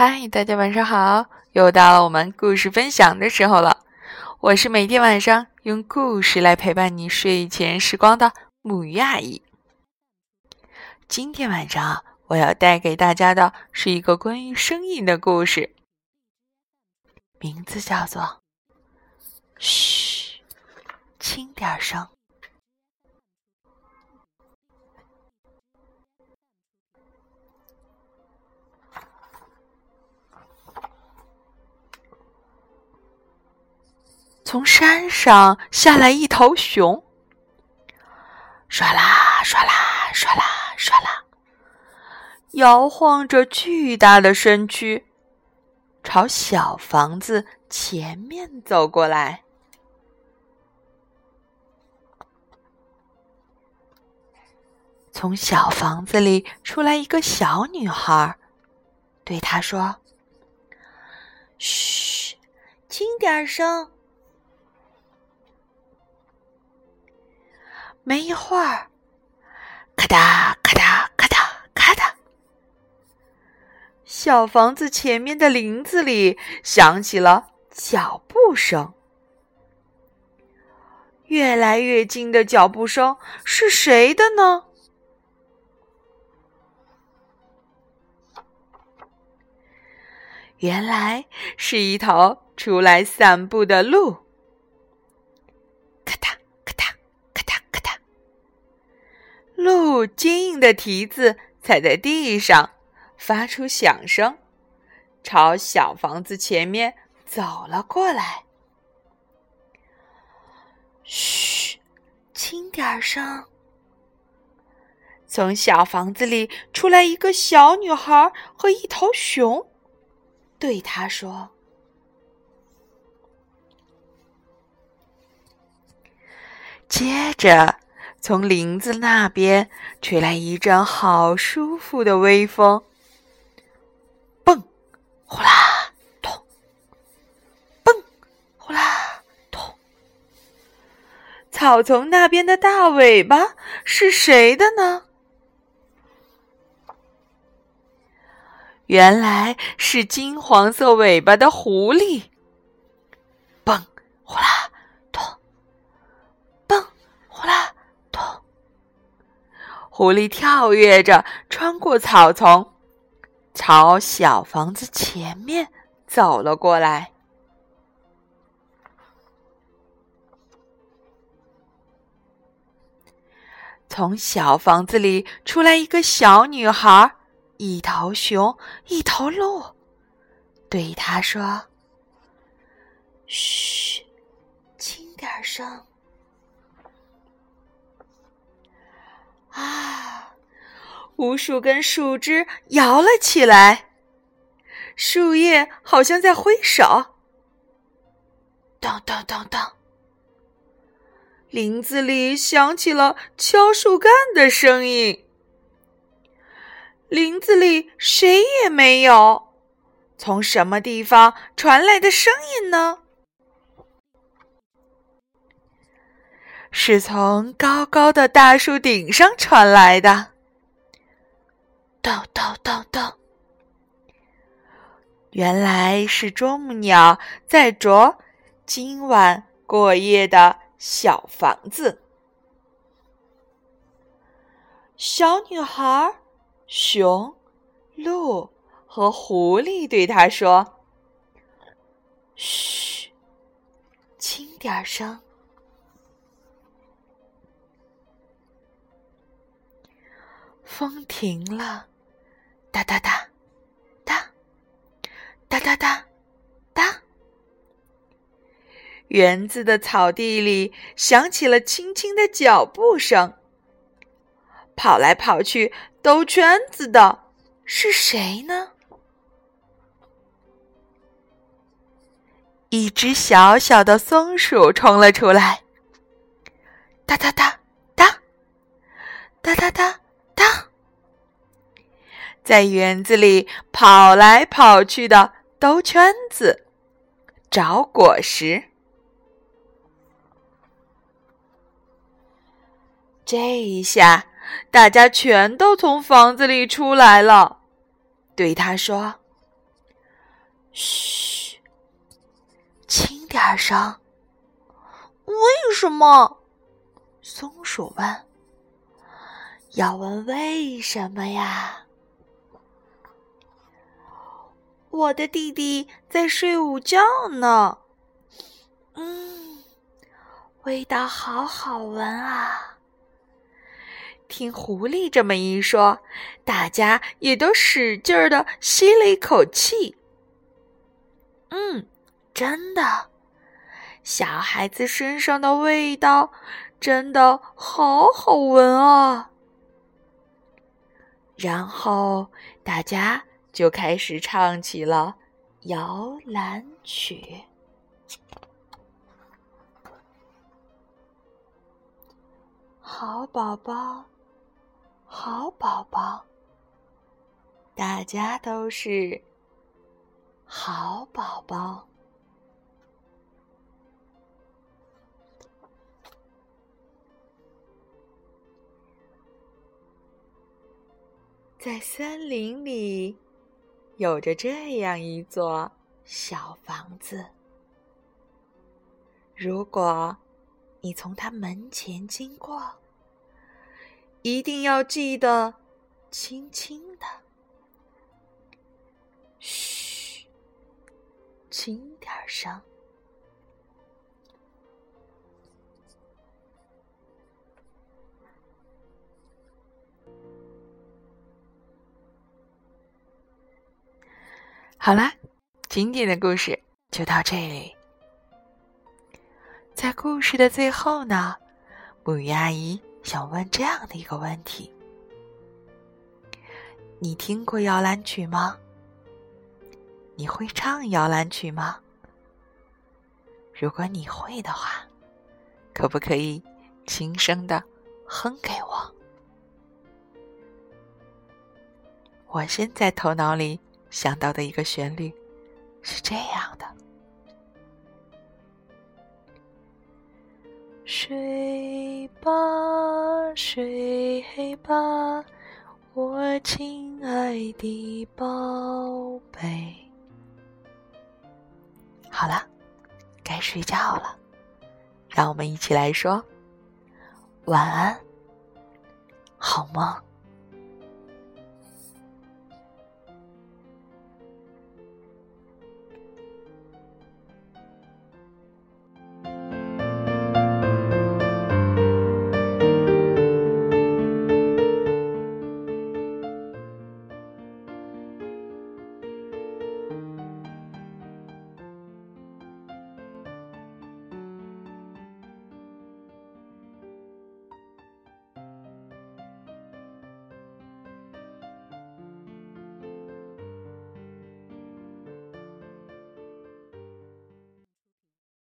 嗨，大家晚上好！又到了我们故事分享的时候了。我是每天晚上用故事来陪伴你睡前时光的母鱼阿姨。今天晚上我要带给大家的是一个关于声音的故事，名字叫做《嘘，轻点声》。从山上下来一头熊，唰啦唰啦唰啦唰啦，摇晃着巨大的身躯，朝小房子前面走过来。从小房子里出来一个小女孩，对他说：“嘘，轻点声。”没一会儿，咔哒咔哒咔哒咔哒，小房子前面的林子里响起了脚步声。越来越近的脚步声是谁的呢？原来是一头出来散步的鹿。鹿坚硬的蹄子踩在地上，发出响声，朝小房子前面走了过来。嘘，轻点声。从小房子里出来一个小女孩和一头熊，对他说：“接着。”从林子那边吹来一阵好舒服的微风，蹦，呼啦，咚，蹦，呼啦，咚。草丛那边的大尾巴是谁的呢？原来是金黄色尾巴的狐狸，狐狸跳跃着穿过草丛，朝小房子前面走了过来。从小房子里出来一个小女孩，一头熊，一头鹿，对他说：“嘘，轻点声。”无数根树枝摇了起来，树叶好像在挥手。当当当当，林子里响起了敲树干的声音。林子里谁也没有，从什么地方传来的声音呢？是从高高的大树顶上传来的，咚咚咚咚。原来是啄木鸟在啄今晚过夜的小房子。小女孩、熊、鹿和狐狸对他说：“嘘，轻点声。”风停了，哒哒哒，哒，哒哒哒，哒。园子的草地里响起了轻轻的脚步声。跑来跑去兜圈子的是谁呢？一只小小的松鼠冲了出来，哒哒哒哒，哒哒哒。在园子里跑来跑去的兜圈子，找果实。这一下，大家全都从房子里出来了，对他说：“嘘，轻点声。为什么？松鼠问。要问为什么呀？我的弟弟在睡午觉呢。嗯，味道好好闻啊！听狐狸这么一说，大家也都使劲儿的吸了一口气。嗯，真的，小孩子身上的味道真的好好闻啊！然后大家就开始唱起了摇篮曲。好宝宝，好宝宝，大家都是好宝宝。在森林里，有着这样一座小房子。如果你从他门前经过，一定要记得轻轻的，嘘，轻点声。好啦，今天的故事就到这里。在故事的最后呢，木鱼阿姨想问这样的一个问题：你听过摇篮曲吗？你会唱摇篮曲吗？如果你会的话，可不可以轻声的哼给我？我现在头脑里。想到的一个旋律是这样的：睡吧，睡吧，我亲爱的宝贝。好了，该睡觉了，让我们一起来说晚安，好梦。